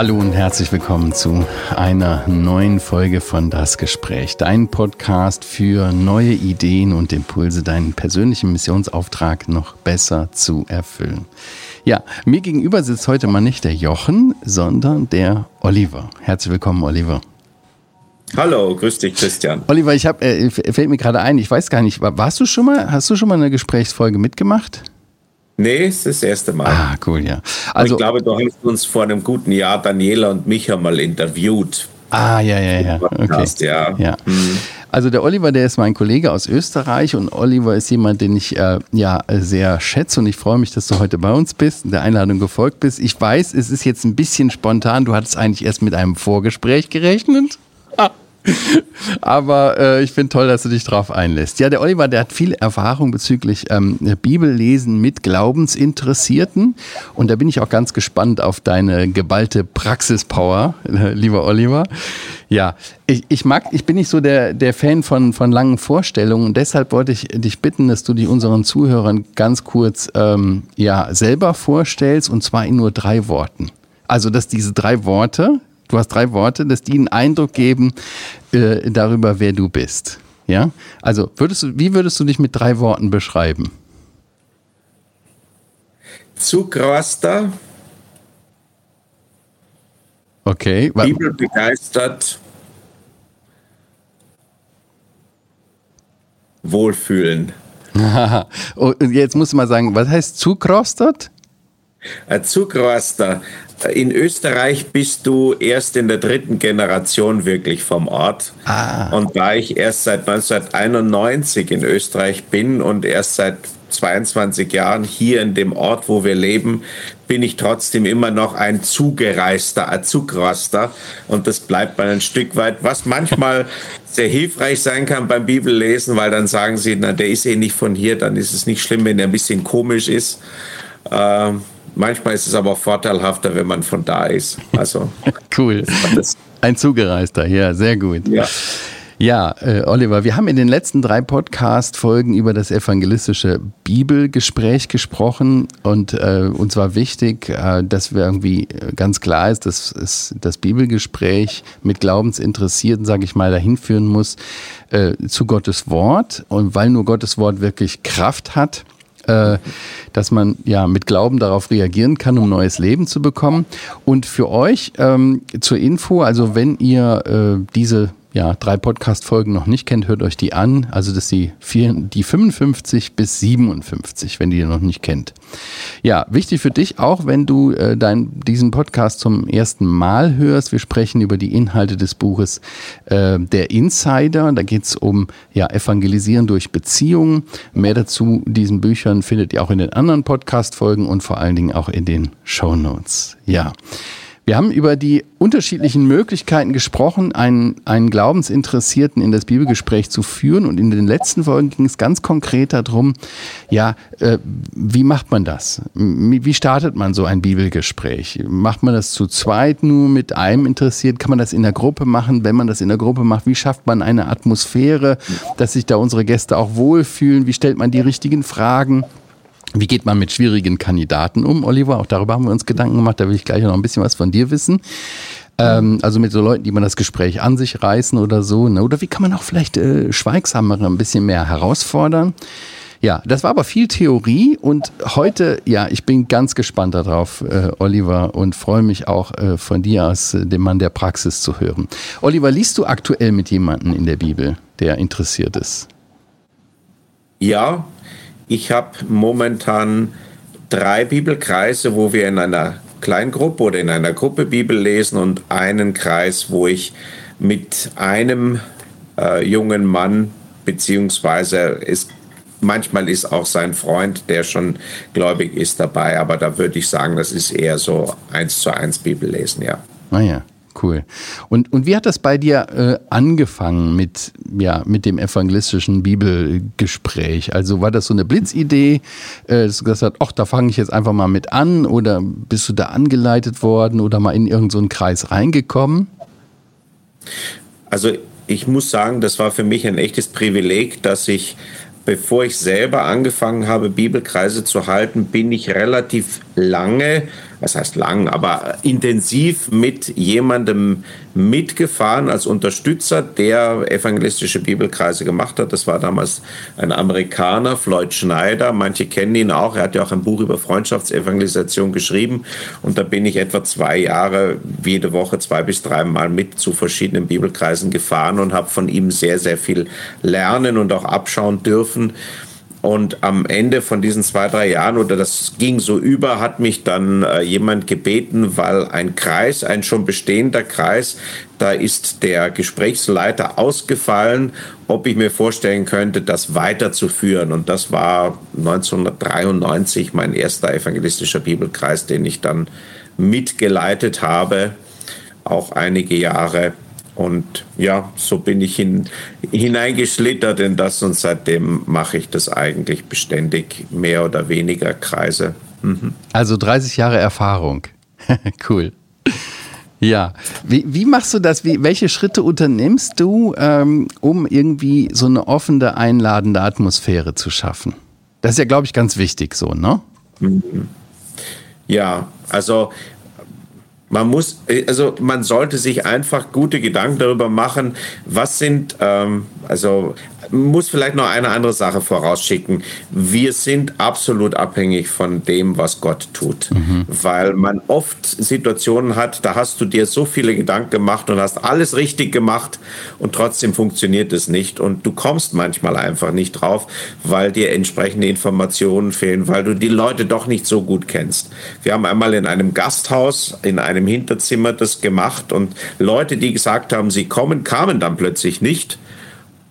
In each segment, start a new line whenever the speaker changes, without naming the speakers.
Hallo und herzlich willkommen zu einer neuen Folge von Das Gespräch, dein Podcast für neue Ideen und Impulse, deinen persönlichen Missionsauftrag noch besser zu erfüllen. Ja, mir gegenüber sitzt heute mal nicht der Jochen, sondern der Oliver. Herzlich willkommen, Oliver.
Hallo, grüß dich, Christian.
Oliver, ich habe, äh, fällt mir gerade ein, ich weiß gar nicht, warst du schon mal, hast du schon mal eine Gesprächsfolge mitgemacht?
Nee, es ist das erste Mal.
Ah, cool, ja.
Also, ich glaube, du hast uns vor einem guten Jahr Daniela und Micha mal interviewt.
Ah, ja, ja, ja. Okay. Ja. ja. Mhm. Also der Oliver, der ist mein Kollege aus Österreich und Oliver ist jemand, den ich äh, ja sehr schätze und ich freue mich, dass du heute bei uns bist und der Einladung gefolgt bist. Ich weiß, es ist jetzt ein bisschen spontan. Du hattest eigentlich erst mit einem Vorgespräch gerechnet. Ah. Aber äh, ich finde toll, dass du dich darauf einlässt. Ja, der Oliver, der hat viel Erfahrung bezüglich ähm, Bibellesen mit Glaubensinteressierten. Und da bin ich auch ganz gespannt auf deine geballte Praxispower, äh, lieber Oliver. Ja, ich, ich mag, ich bin nicht so der, der Fan von, von langen Vorstellungen. Und deshalb wollte ich dich bitten, dass du die unseren Zuhörern ganz kurz ähm, ja, selber vorstellst und zwar in nur drei Worten. Also, dass diese drei Worte, Du hast drei Worte, dass die einen Eindruck geben äh, darüber, wer du bist. Ja? Also, würdest du, wie würdest du dich mit drei Worten beschreiben?
Zugraster.
Okay.
Bibel begeistert. Wohlfühlen.
oh, jetzt musst du mal sagen, was heißt zugrostet?
Zugraster. In Österreich bist du erst in der dritten Generation wirklich vom Ort. Ah. Und da ich erst seit 1991 in Österreich bin und erst seit 22 Jahren hier in dem Ort, wo wir leben, bin ich trotzdem immer noch ein Zugereister, ein Zugraster. Und das bleibt mal ein Stück weit, was manchmal sehr hilfreich sein kann beim Bibellesen, weil dann sagen sie, na, der ist eh nicht von hier, dann ist es nicht schlimm, wenn er ein bisschen komisch ist. Ähm, Manchmal ist es aber vorteilhafter, wenn man von da ist. Also
cool. Ein Zugereister, ja, sehr gut.
Ja.
Ja, äh, Oliver, wir haben in den letzten drei Podcast-Folgen über das evangelistische Bibelgespräch gesprochen und äh, uns war wichtig, äh, dass wir irgendwie äh, ganz klar ist, dass es das Bibelgespräch mit Glaubensinteressierten, sage ich mal, dahin führen muss äh, zu Gottes Wort und weil nur Gottes Wort wirklich Kraft hat äh, dass man ja mit Glauben darauf reagieren kann, um neues Leben zu bekommen. Und für euch ähm, zur Info, also wenn ihr äh, diese ja, drei Podcast-Folgen noch nicht kennt, hört euch die an. Also das sind die, vier, die 55 bis 57, wenn ihr die noch nicht kennt. Ja, wichtig für dich auch, wenn du äh, dein, diesen Podcast zum ersten Mal hörst. Wir sprechen über die Inhalte des Buches äh, Der Insider. Da geht es um ja, Evangelisieren durch Beziehungen. Mehr dazu diesen Büchern findet ihr auch in den anderen Podcast-Folgen und vor allen Dingen auch in den Show Notes. Ja. Wir haben über die unterschiedlichen Möglichkeiten gesprochen, einen, einen Glaubensinteressierten in das Bibelgespräch zu führen. Und in den letzten Folgen ging es ganz konkret darum, ja, äh, wie macht man das? Wie startet man so ein Bibelgespräch? Macht man das zu zweit nur mit einem interessiert? Kann man das in der Gruppe machen? Wenn man das in der Gruppe macht, wie schafft man eine Atmosphäre, dass sich da unsere Gäste auch wohlfühlen? Wie stellt man die richtigen Fragen? Wie geht man mit schwierigen Kandidaten um, Oliver? Auch darüber haben wir uns Gedanken gemacht. Da will ich gleich noch ein bisschen was von dir wissen. Ähm, also mit so Leuten, die man das Gespräch an sich reißen oder so. Ne? Oder wie kann man auch vielleicht äh, Schweigsamere ein bisschen mehr herausfordern? Ja, das war aber viel Theorie und heute, ja, ich bin ganz gespannt darauf, äh, Oliver, und freue mich auch äh, von dir aus, äh, dem Mann der Praxis zu hören. Oliver, liest du aktuell mit jemandem in der Bibel, der interessiert ist?
Ja, ich habe momentan drei Bibelkreise, wo wir in einer Kleingruppe oder in einer Gruppe Bibel lesen und einen Kreis, wo ich mit einem äh, jungen Mann beziehungsweise ist manchmal ist auch sein Freund, der schon gläubig ist, dabei, aber da würde ich sagen, das ist eher so eins zu eins Bibellesen, ja.
Ah ja. Cool. Und, und wie hat das bei dir äh, angefangen mit, ja, mit dem evangelistischen Bibelgespräch? Also war das so eine Blitzidee, äh, dass du gesagt hast, ach, da fange ich jetzt einfach mal mit an oder bist du da angeleitet worden oder mal in irgendeinen so Kreis reingekommen?
Also ich muss sagen, das war für mich ein echtes Privileg, dass ich bevor ich selber angefangen habe, Bibelkreise zu halten, bin ich relativ lange was heißt lang, aber intensiv mit jemandem mitgefahren als Unterstützer, der evangelistische Bibelkreise gemacht hat. Das war damals ein Amerikaner, Floyd Schneider. Manche kennen ihn auch. Er hat ja auch ein Buch über Freundschaftsevangelisation geschrieben. Und da bin ich etwa zwei Jahre jede Woche zwei bis dreimal mit zu verschiedenen Bibelkreisen gefahren und habe von ihm sehr, sehr viel lernen und auch abschauen dürfen. Und am Ende von diesen zwei, drei Jahren, oder das ging so über, hat mich dann äh, jemand gebeten, weil ein Kreis, ein schon bestehender Kreis, da ist der Gesprächsleiter ausgefallen, ob ich mir vorstellen könnte, das weiterzuführen. Und das war 1993 mein erster evangelistischer Bibelkreis, den ich dann mitgeleitet habe, auch einige Jahre. Und ja, so bin ich hin, hineingeschlittert in das und seitdem mache ich das eigentlich beständig, mehr oder weniger Kreise.
Mhm. Also 30 Jahre Erfahrung. cool. Ja, wie, wie machst du das? Wie, welche Schritte unternimmst du, ähm, um irgendwie so eine offene, einladende Atmosphäre zu schaffen? Das ist ja, glaube ich, ganz wichtig so, ne? Mhm.
Ja, also man muss, also man sollte sich einfach gute Gedanken darüber machen, was sind, ähm, also muss vielleicht noch eine andere Sache vorausschicken. Wir sind absolut abhängig von dem, was Gott tut, mhm. weil man oft Situationen hat, da hast du dir so viele Gedanken gemacht und hast alles richtig gemacht und trotzdem funktioniert es nicht und du kommst manchmal einfach nicht drauf, weil dir entsprechende Informationen fehlen, weil du die Leute doch nicht so gut kennst. Wir haben einmal in einem Gasthaus, in einem Hinterzimmer das gemacht und Leute, die gesagt haben, sie kommen, kamen dann plötzlich nicht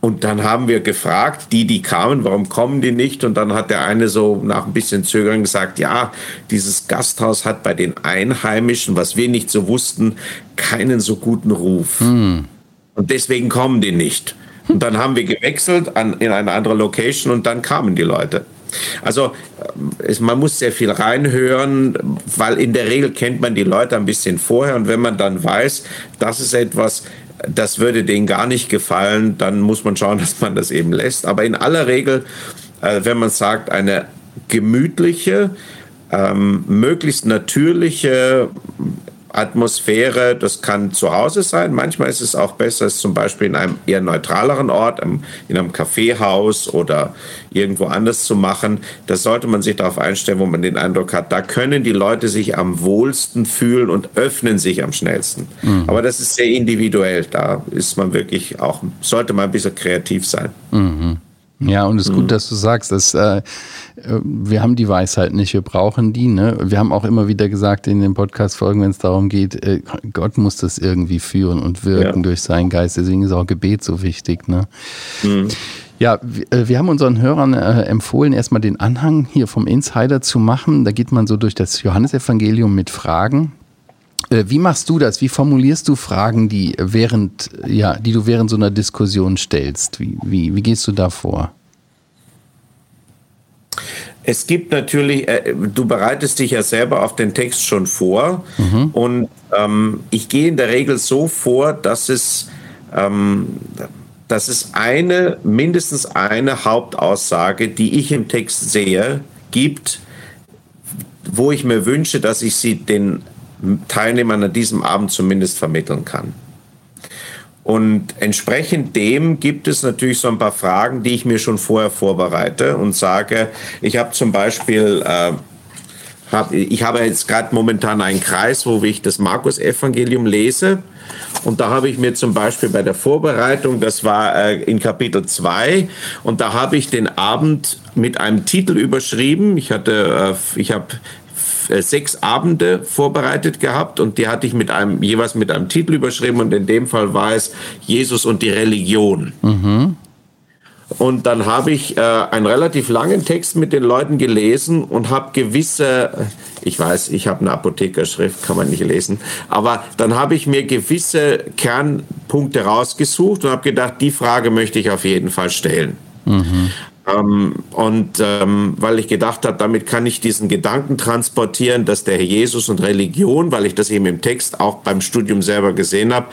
und dann haben wir gefragt, die, die kamen, warum kommen die nicht? Und dann hat der eine so nach ein bisschen Zögern gesagt, ja, dieses Gasthaus hat bei den Einheimischen, was wir nicht so wussten, keinen so guten Ruf. Hm. Und deswegen kommen die nicht. Und dann haben wir gewechselt an, in eine andere Location und dann kamen die Leute. Also es, man muss sehr viel reinhören, weil in der Regel kennt man die Leute ein bisschen vorher und wenn man dann weiß, das ist etwas, das würde denen gar nicht gefallen, dann muss man schauen, dass man das eben lässt. Aber in aller Regel, äh, wenn man sagt, eine gemütliche, ähm, möglichst natürliche Atmosphäre, das kann zu Hause sein. Manchmal ist es auch besser, es zum Beispiel in einem eher neutraleren Ort, in einem Kaffeehaus oder irgendwo anders zu machen. Da sollte man sich darauf einstellen, wo man den Eindruck hat, da können die Leute sich am wohlsten fühlen und öffnen sich am schnellsten. Mhm. Aber das ist sehr individuell. Da ist man wirklich auch, sollte man ein bisschen kreativ sein.
Mhm. Ja, und es ist mhm. gut, dass du sagst, dass äh, wir haben die Weisheit nicht, wir brauchen die. Ne? Wir haben auch immer wieder gesagt in den Podcast-Folgen, wenn es darum geht, äh, Gott muss das irgendwie führen und wirken ja. durch seinen Geist. Deswegen ist auch Gebet so wichtig. Ne? Mhm. Ja, äh, wir haben unseren Hörern äh, empfohlen, erstmal den Anhang hier vom Insider zu machen. Da geht man so durch das Johannesevangelium mit Fragen. Äh, wie machst du das? Wie formulierst du Fragen, die während, ja, die du während so einer Diskussion stellst? Wie, wie, wie gehst du da vor?
Es gibt natürlich, äh, du bereitest dich ja selber auf den Text schon vor mhm. und ähm, ich gehe in der Regel so vor, dass es, ähm, dass es eine, mindestens eine Hauptaussage, die ich im Text sehe, gibt, wo ich mir wünsche, dass ich sie den Teilnehmern an diesem Abend zumindest vermitteln kann. Und entsprechend dem gibt es natürlich so ein paar Fragen, die ich mir schon vorher vorbereite und sage, ich habe zum Beispiel, äh, hab, ich habe jetzt gerade momentan einen Kreis, wo ich das Markus-Evangelium lese. Und da habe ich mir zum Beispiel bei der Vorbereitung, das war äh, in Kapitel 2, und da habe ich den Abend mit einem Titel überschrieben. Ich hatte, äh, ich habe sechs Abende vorbereitet gehabt und die hatte ich mit einem, jeweils mit einem Titel überschrieben und in dem Fall war es Jesus und die Religion. Mhm. Und dann habe ich äh, einen relativ langen Text mit den Leuten gelesen und habe gewisse, ich weiß, ich habe eine Apothekerschrift, kann man nicht lesen, aber dann habe ich mir gewisse Kernpunkte rausgesucht und habe gedacht, die Frage möchte ich auf jeden Fall stellen. Mhm. Ähm, und ähm, weil ich gedacht habe, damit kann ich diesen Gedanken transportieren, dass der Herr Jesus und Religion, weil ich das eben im Text auch beim Studium selber gesehen habe,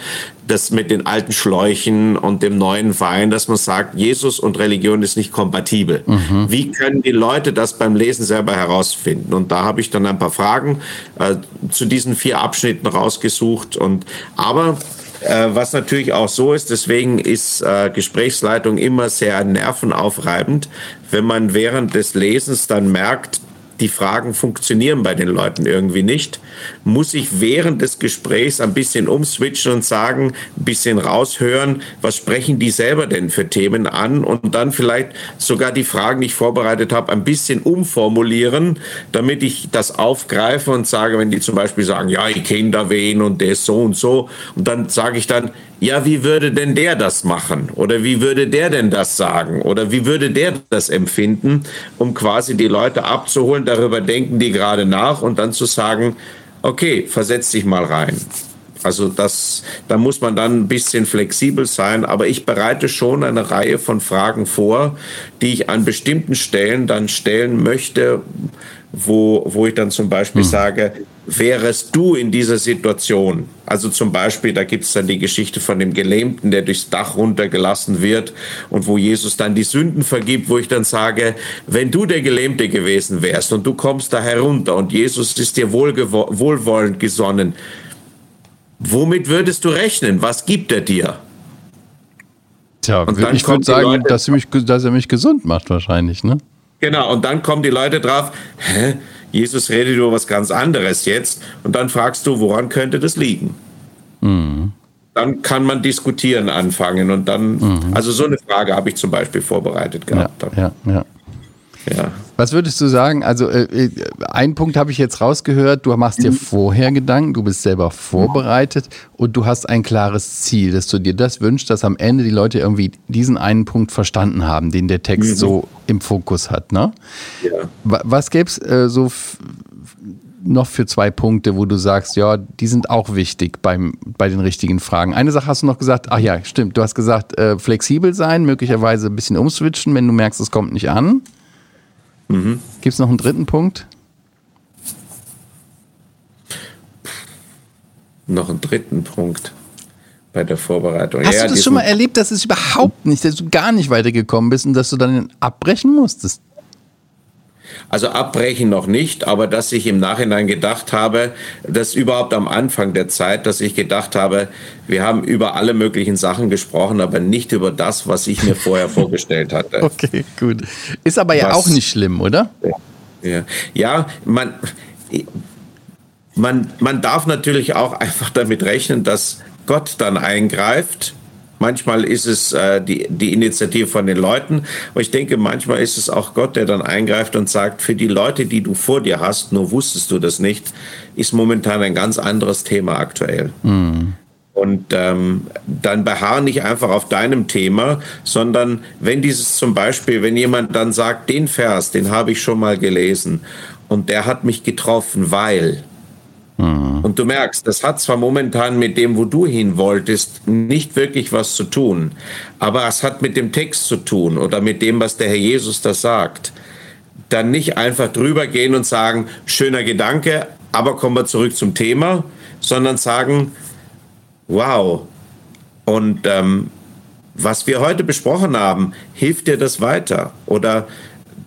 das mit den alten Schläuchen und dem neuen Wein, dass man sagt, Jesus und Religion ist nicht kompatibel. Mhm. Wie können die Leute das beim Lesen selber herausfinden? Und da habe ich dann ein paar Fragen äh, zu diesen vier Abschnitten rausgesucht. Und aber äh, was natürlich auch so ist, deswegen ist äh, Gesprächsleitung immer sehr nervenaufreibend, wenn man während des Lesens dann merkt, die Fragen funktionieren bei den Leuten irgendwie nicht, muss ich während des Gesprächs ein bisschen umswitchen und sagen, ein bisschen raushören, was sprechen die selber denn für Themen an und dann vielleicht sogar die Fragen, die ich vorbereitet habe, ein bisschen umformulieren, damit ich das aufgreife und sage, wenn die zum Beispiel sagen, ja, ich kenne da wen und der ist so und so und dann sage ich dann, ja, wie würde denn der das machen? Oder wie würde der denn das sagen? Oder wie würde der das empfinden, um quasi die Leute abzuholen, darüber denken die gerade nach und dann zu sagen, okay, versetz dich mal rein. Also das, da muss man dann ein bisschen flexibel sein, aber ich bereite schon eine Reihe von Fragen vor, die ich an bestimmten Stellen dann stellen möchte, wo, wo ich dann zum Beispiel hm. sage, wärest du in dieser Situation? Also zum Beispiel, da gibt es dann die Geschichte von dem Gelähmten, der durchs Dach runtergelassen wird und wo Jesus dann die Sünden vergibt, wo ich dann sage, wenn du der Gelähmte gewesen wärst und du kommst da herunter und Jesus ist dir wohlwollend gesonnen, womit würdest du rechnen? Was gibt er dir?
Tja, ich würde sagen, Leute, dass, mich, dass er mich gesund macht wahrscheinlich, ne?
Genau, und dann kommen die Leute drauf, hä? Jesus redet über was ganz anderes jetzt. Und dann fragst du, woran könnte das liegen? Mhm. Dann kann man diskutieren anfangen und dann, mhm. also so eine Frage habe ich zum Beispiel vorbereitet gehabt.
Ja, ja, ja. Ja. Was würdest du sagen? Also, äh, äh einen Punkt habe ich jetzt rausgehört. Du machst dir mhm. vorher Gedanken, du bist selber vorbereitet und du hast ein klares Ziel, dass du dir das wünschst, dass am Ende die Leute irgendwie diesen einen Punkt verstanden haben, den der Text mhm. so im Fokus hat. Ne? Ja. Was gäbe es äh, so noch für zwei Punkte, wo du sagst, ja, die sind auch wichtig beim, bei den richtigen Fragen. Eine Sache hast du noch gesagt, ach ja, stimmt, du hast gesagt, äh, flexibel sein, möglicherweise ein bisschen umswitchen, wenn du merkst, es kommt nicht an. Mhm. Gibt es noch einen dritten Punkt?
Noch einen dritten Punkt bei der Vorbereitung.
Hast ja, du das schon mal erlebt, dass es überhaupt nicht, dass du gar nicht weitergekommen bist und dass du dann abbrechen musstest?
Also abbrechen noch nicht, aber dass ich im Nachhinein gedacht habe, dass überhaupt am Anfang der Zeit, dass ich gedacht habe, wir haben über alle möglichen Sachen gesprochen, aber nicht über das, was ich mir vorher vorgestellt hatte.
Okay, gut. Ist aber ja was, auch nicht schlimm, oder?
Ja, ja man, man, man darf natürlich auch einfach damit rechnen, dass Gott dann eingreift Manchmal ist es äh, die, die Initiative von den Leuten, aber ich denke, manchmal ist es auch Gott, der dann eingreift und sagt, für die Leute, die du vor dir hast, nur wusstest du das nicht, ist momentan ein ganz anderes Thema aktuell. Mhm. Und ähm, dann beharr nicht einfach auf deinem Thema, sondern wenn dieses zum Beispiel, wenn jemand dann sagt, den Vers, den habe ich schon mal gelesen und der hat mich getroffen, weil, Mhm. Und du merkst, das hat zwar momentan mit dem, wo du hin wolltest, nicht wirklich was zu tun, aber es hat mit dem Text zu tun oder mit dem, was der Herr Jesus da sagt. Dann nicht einfach drüber gehen und sagen, schöner Gedanke, aber kommen wir zurück zum Thema, sondern sagen, wow, und ähm, was wir heute besprochen haben, hilft dir das weiter? Oder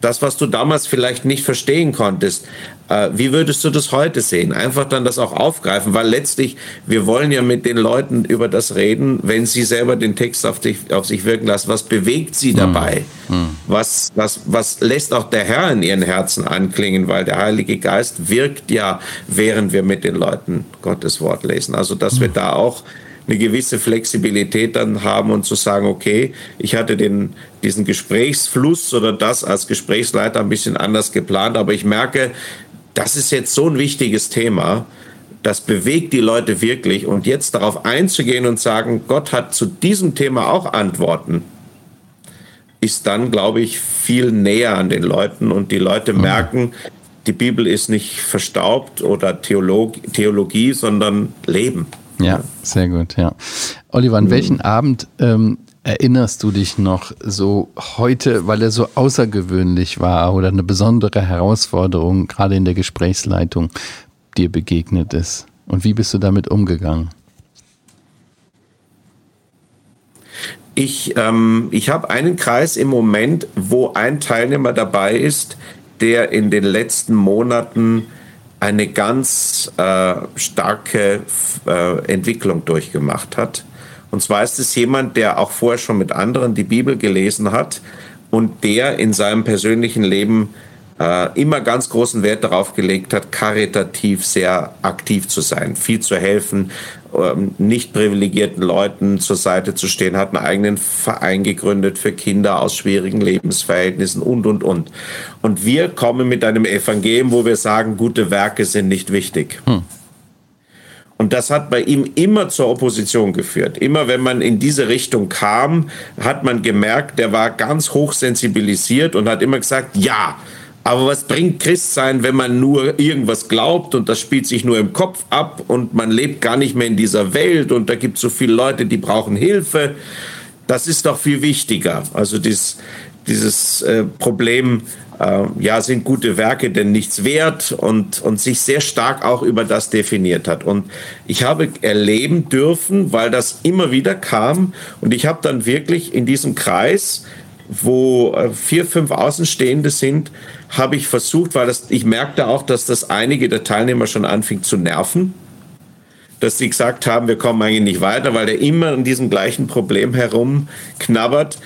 das, was du damals vielleicht nicht verstehen konntest, äh, wie würdest du das heute sehen? Einfach dann das auch aufgreifen, weil letztlich, wir wollen ja mit den Leuten über das reden, wenn sie selber den Text auf, dich, auf sich wirken lassen. Was bewegt sie dabei? Mhm. Was, was, was lässt auch der Herr in ihren Herzen anklingen? Weil der Heilige Geist wirkt ja, während wir mit den Leuten Gottes Wort lesen. Also, dass mhm. wir da auch eine gewisse Flexibilität dann haben und zu sagen, okay, ich hatte den, diesen Gesprächsfluss oder das als Gesprächsleiter ein bisschen anders geplant, aber ich merke, das ist jetzt so ein wichtiges Thema, das bewegt die Leute wirklich und jetzt darauf einzugehen und sagen, Gott hat zu diesem Thema auch Antworten, ist dann, glaube ich, viel näher an den Leuten und die Leute mhm. merken, die Bibel ist nicht verstaubt oder Theolog Theologie, sondern Leben.
Ja, sehr gut, ja. Oliver, an mhm. welchen Abend ähm, erinnerst du dich noch so heute, weil er so außergewöhnlich war oder eine besondere Herausforderung gerade in der Gesprächsleitung dir begegnet ist? Und wie bist du damit umgegangen?
Ich, ähm, ich habe einen Kreis im Moment, wo ein Teilnehmer dabei ist, der in den letzten Monaten eine ganz äh, starke äh, Entwicklung durchgemacht hat. Und zwar ist es jemand, der auch vorher schon mit anderen die Bibel gelesen hat und der in seinem persönlichen Leben äh, immer ganz großen Wert darauf gelegt hat, karitativ sehr aktiv zu sein, viel zu helfen, nicht privilegierten Leuten zur Seite zu stehen, hat einen eigenen Verein gegründet für Kinder aus schwierigen Lebensverhältnissen und, und, und. Und wir kommen mit einem Evangelium, wo wir sagen, gute Werke sind nicht wichtig. Hm. Und das hat bei ihm immer zur Opposition geführt. Immer wenn man in diese Richtung kam, hat man gemerkt, der war ganz hoch sensibilisiert und hat immer gesagt, ja, aber was bringt Christsein, wenn man nur irgendwas glaubt und das spielt sich nur im Kopf ab und man lebt gar nicht mehr in dieser Welt und da gibt es so viele Leute, die brauchen Hilfe. Das ist doch viel wichtiger. Also dieses, dieses äh, Problem, äh, ja, sind gute Werke denn nichts wert und, und sich sehr stark auch über das definiert hat. Und ich habe erleben dürfen, weil das immer wieder kam und ich habe dann wirklich in diesem Kreis, wo äh, vier, fünf Außenstehende sind, habe ich versucht, weil das, ich merkte auch, dass das einige der Teilnehmer schon anfing zu nerven, dass sie gesagt haben, wir kommen eigentlich nicht weiter, weil der immer an diesem gleichen Problem herumknabbert,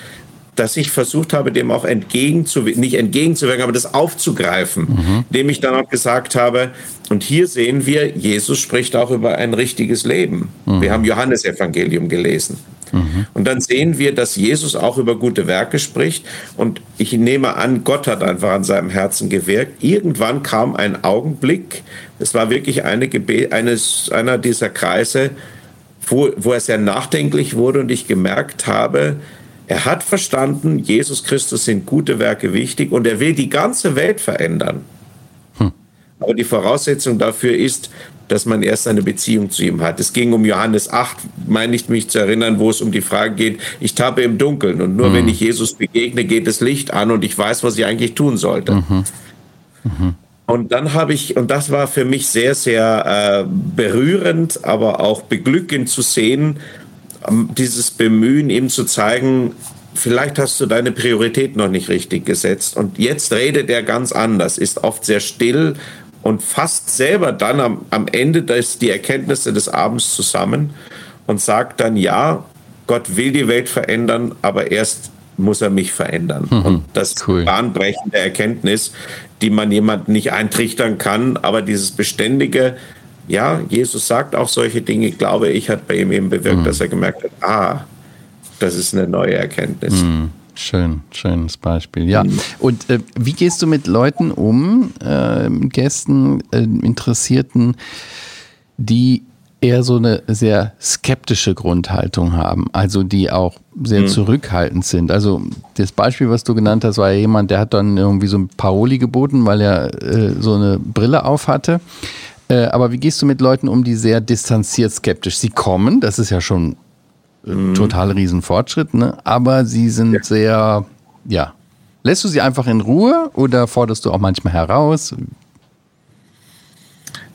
dass ich versucht habe, dem auch entgegenzuwirken, nicht entgegenzuwirken, aber das aufzugreifen, mhm. indem ich dann auch gesagt habe, und hier sehen wir, Jesus spricht auch über ein richtiges Leben. Mhm. Wir haben Johannesevangelium gelesen. Mhm. Und dann sehen wir, dass Jesus auch über gute Werke spricht. Und ich nehme an, Gott hat einfach an seinem Herzen gewirkt. Irgendwann kam ein Augenblick, es war wirklich eine Gebet, eines, einer dieser Kreise, wo, wo er sehr nachdenklich wurde und ich gemerkt habe, er hat verstanden, Jesus Christus sind gute Werke wichtig und er will die ganze Welt verändern. Aber die Voraussetzung dafür ist, dass man erst eine Beziehung zu ihm hat. Es ging um Johannes 8, meine ich mich zu erinnern, wo es um die Frage geht, ich tappe im Dunkeln und nur mhm. wenn ich Jesus begegne, geht das Licht an und ich weiß, was ich eigentlich tun sollte. Mhm. Mhm. Und dann habe ich, und das war für mich sehr, sehr äh, berührend, aber auch beglückend zu sehen, ähm, dieses Bemühen, ihm zu zeigen, vielleicht hast du deine Priorität noch nicht richtig gesetzt. Und jetzt redet er ganz anders, ist oft sehr still und fasst selber dann am, am Ende des, die Erkenntnisse des Abends zusammen und sagt dann, ja, Gott will die Welt verändern, aber erst muss er mich verändern. Mhm, und das ist cool. bahnbrechende Erkenntnis, die man jemand nicht eintrichtern kann, aber dieses beständige, ja, Jesus sagt auch solche Dinge, glaube ich, hat bei ihm eben bewirkt, mhm. dass er gemerkt hat, ah, das ist eine neue Erkenntnis. Mhm.
Schön, schönes Beispiel. Ja. Und äh, wie gehst du mit Leuten um, äh, Gästen, äh, Interessierten, die eher so eine sehr skeptische Grundhaltung haben, also die auch sehr mhm. zurückhaltend sind. Also das Beispiel, was du genannt hast, war ja jemand, der hat dann irgendwie so ein Paroli geboten, weil er äh, so eine Brille auf hatte. Äh, aber wie gehst du mit Leuten um, die sehr distanziert skeptisch? Sie kommen, das ist ja schon mhm. total Riesenfortschritt, ne? aber sie sind ja. sehr, ja. Lässt du sie einfach in Ruhe oder forderst du auch manchmal heraus?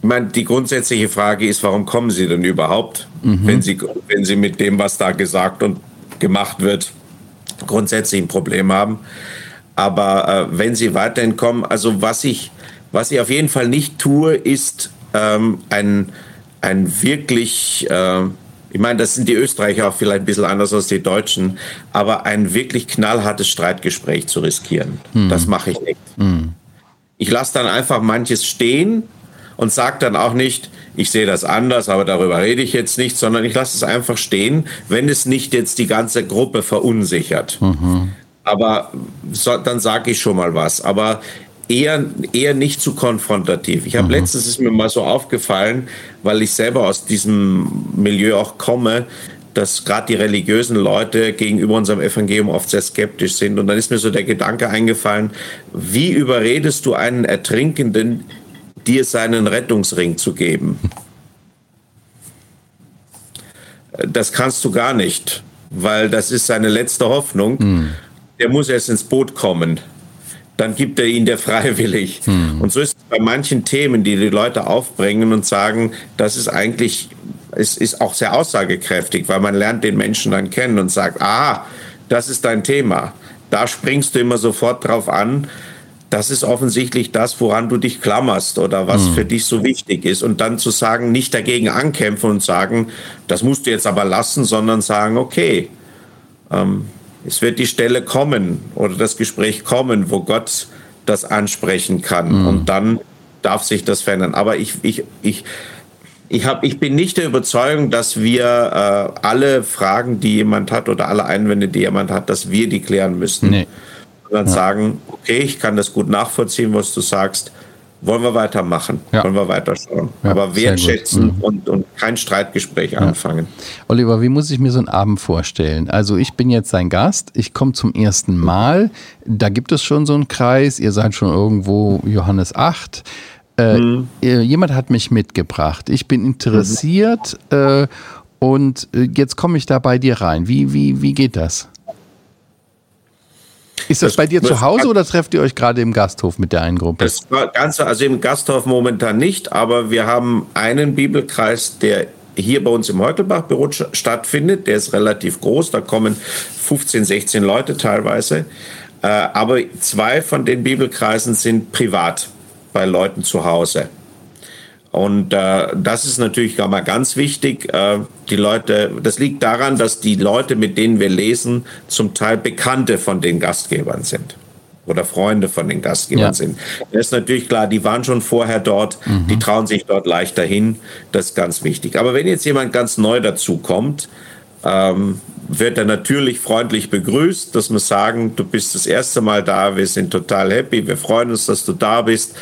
Ich meine, die grundsätzliche Frage ist, warum kommen sie denn überhaupt, mhm. wenn, sie, wenn sie mit dem, was da gesagt und gemacht wird, grundsätzlich ein Problem haben. Aber äh, wenn sie weiterhin kommen, also was ich, was ich auf jeden Fall nicht tue, ist ähm, ein, ein wirklich äh, ich meine, das sind die Österreicher auch vielleicht ein bisschen anders als die Deutschen, aber ein wirklich knallhartes Streitgespräch zu riskieren, hm. das mache ich nicht. Hm. Ich lasse dann einfach manches stehen und sage dann auch nicht, ich sehe das anders, aber darüber rede ich jetzt nicht, sondern ich lasse es einfach stehen, wenn es nicht jetzt die ganze Gruppe verunsichert. Mhm. Aber so, dann sage ich schon mal was. Aber eher, eher nicht zu konfrontativ. Ich habe mhm. letztens ist mir mal so aufgefallen, weil ich selber aus diesem Milieu auch komme, dass gerade die religiösen Leute gegenüber unserem Evangelium oft sehr skeptisch sind. Und dann ist mir so der Gedanke eingefallen, wie überredest du einen Ertrinkenden, dir seinen Rettungsring zu geben? Das kannst du gar nicht. weil das ist seine letzte Hoffnung. Mhm. Der muss erst ins Boot kommen. Dann gibt er ihn der freiwillig. Mhm. Und so ist es bei manchen Themen, die die Leute aufbringen und sagen, das ist eigentlich, es ist auch sehr aussagekräftig, weil man lernt den Menschen dann kennen und sagt, ah, das ist dein Thema. Da springst du immer sofort drauf an das ist offensichtlich das, woran du dich klammerst oder was mhm. für dich so wichtig ist. Und dann zu sagen, nicht dagegen ankämpfen und sagen, das musst du jetzt aber lassen, sondern sagen, okay, ähm, es wird die Stelle kommen oder das Gespräch kommen, wo Gott das ansprechen kann. Mhm. Und dann darf sich das verändern. Aber ich, ich, ich, ich, hab, ich bin nicht der Überzeugung, dass wir äh, alle Fragen, die jemand hat oder alle Einwände, die jemand hat, dass wir die klären müssen. Nee sondern ja. sagen, okay, ich kann das gut nachvollziehen, was du sagst. Wollen wir weitermachen? Ja. Wollen wir weiterschauen? Ja, Aber wertschätzen mhm. und, und kein Streitgespräch ja. anfangen.
Oliver, wie muss ich mir so einen Abend vorstellen? Also ich bin jetzt sein Gast, ich komme zum ersten Mal, da gibt es schon so einen Kreis, ihr seid schon irgendwo Johannes 8. Äh, mhm. Jemand hat mich mitgebracht. Ich bin interessiert mhm. äh, und äh, jetzt komme ich da bei dir rein. Wie, wie, wie geht das? Ist das, das bei dir zu Hause oder trefft ihr euch gerade im Gasthof mit der einen Gruppe?
Das Ganze, also im Gasthof momentan nicht, aber wir haben einen Bibelkreis, der hier bei uns im Heutelbach-Büro stattfindet. Der ist relativ groß, da kommen 15, 16 Leute teilweise. Äh, aber zwei von den Bibelkreisen sind privat bei Leuten zu Hause. Und äh, das ist natürlich mal ganz wichtig. Äh, die Leute, das liegt daran, dass die Leute, mit denen wir lesen, zum Teil Bekannte von den Gastgebern sind oder Freunde von den Gastgebern ja. sind. Das ist natürlich klar, die waren schon vorher dort, mhm. die trauen sich dort leichter hin. Das ist ganz wichtig. Aber wenn jetzt jemand ganz neu dazu kommt, ähm, wird er natürlich freundlich begrüßt, dass wir sagen, du bist das erste Mal da, wir sind total happy, wir freuen uns, dass du da bist